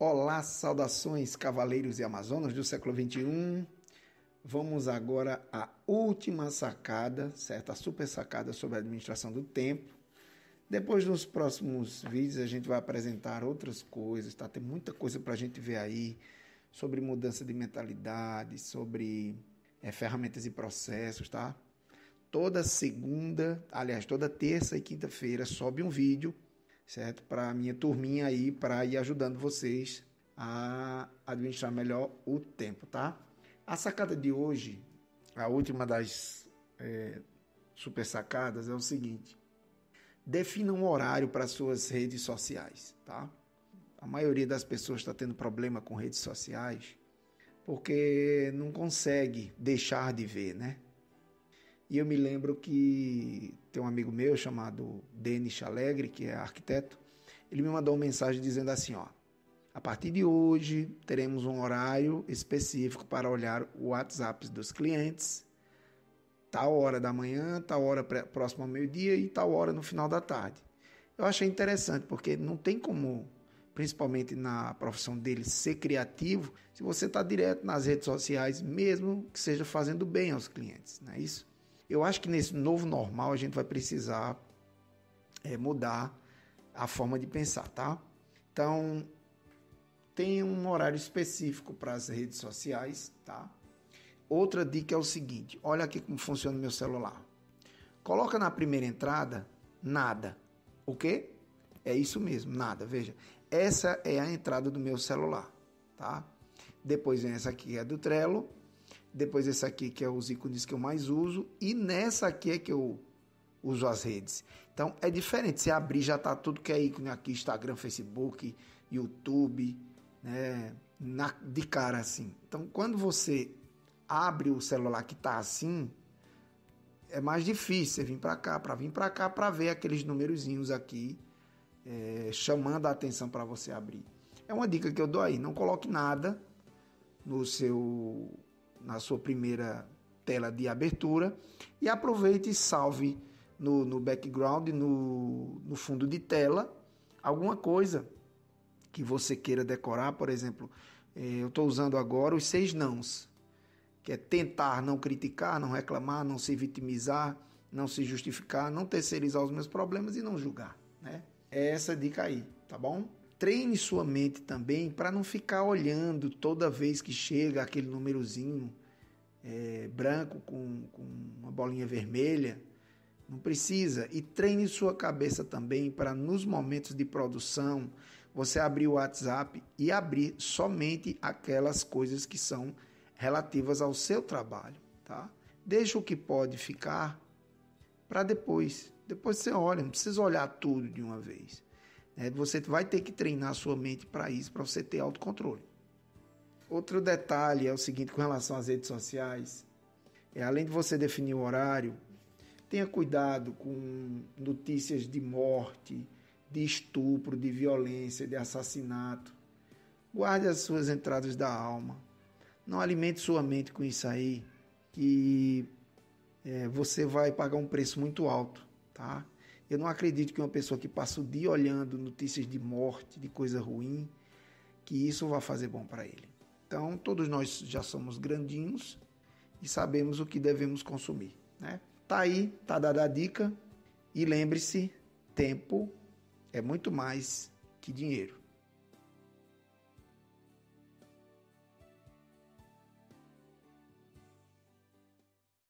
Olá, saudações, cavaleiros e amazonas do século XXI. Vamos agora à última sacada, certo? A super sacada sobre a administração do tempo. Depois, nos próximos vídeos, a gente vai apresentar outras coisas, tá? Tem muita coisa para a gente ver aí sobre mudança de mentalidade, sobre é, ferramentas e processos, tá? Toda segunda, aliás, toda terça e quinta-feira sobe um vídeo certo? Para a minha turminha aí, para ir ajudando vocês a administrar melhor o tempo, tá? A sacada de hoje, a última das é, super sacadas, é o seguinte: defina um horário para suas redes sociais, tá? A maioria das pessoas está tendo problema com redes sociais porque não consegue deixar de ver, né? E eu me lembro que tem um amigo meu chamado Denis Alegre, que é arquiteto, ele me mandou uma mensagem dizendo assim, ó, a partir de hoje teremos um horário específico para olhar o WhatsApp dos clientes, tal hora da manhã, tal hora próximo ao meio-dia e tal hora no final da tarde. Eu achei interessante porque não tem como, principalmente na profissão dele, ser criativo se você está direto nas redes sociais, mesmo que seja fazendo bem aos clientes, não é isso? Eu acho que nesse novo normal a gente vai precisar é, mudar a forma de pensar, tá? Então, tem um horário específico para as redes sociais, tá? Outra dica é o seguinte: olha aqui como funciona o meu celular. Coloca na primeira entrada nada. O quê? É isso mesmo, nada. Veja, essa é a entrada do meu celular, tá? Depois vem essa aqui, é do Trello depois esse aqui que é os ícones que eu mais uso e nessa aqui é que eu uso as redes. Então é diferente, você abrir já tá tudo que é ícone aqui, Instagram, Facebook, YouTube, né, na, de cara assim. Então quando você abre o celular que tá assim, é mais difícil você vir para cá, para vir para cá para ver aqueles numerozinhos aqui é, chamando a atenção para você abrir. É uma dica que eu dou aí, não coloque nada no seu na sua primeira tela de abertura e aproveite e salve no, no background, no, no fundo de tela, alguma coisa que você queira decorar. Por exemplo, eh, eu estou usando agora os seis nãos, que é tentar não criticar, não reclamar, não se vitimizar, não se justificar, não terceirizar os meus problemas e não julgar. Né? É essa dica aí, tá bom? Treine sua mente também para não ficar olhando toda vez que chega aquele númerozinho é, branco com, com uma bolinha vermelha. Não precisa. E treine sua cabeça também para, nos momentos de produção, você abrir o WhatsApp e abrir somente aquelas coisas que são relativas ao seu trabalho. Tá? Deixa o que pode ficar para depois. Depois você olha, não precisa olhar tudo de uma vez. É, você vai ter que treinar a sua mente para isso, para você ter autocontrole. Outro detalhe é o seguinte com relação às redes sociais. É, além de você definir o horário, tenha cuidado com notícias de morte, de estupro, de violência, de assassinato. Guarde as suas entradas da alma. Não alimente sua mente com isso aí, que é, você vai pagar um preço muito alto, tá? Eu não acredito que uma pessoa que passa o dia olhando notícias de morte, de coisa ruim, que isso vá fazer bom para ele. Então, todos nós já somos grandinhos e sabemos o que devemos consumir, né? Tá aí, tá dada a dica. E lembre-se, tempo é muito mais que dinheiro.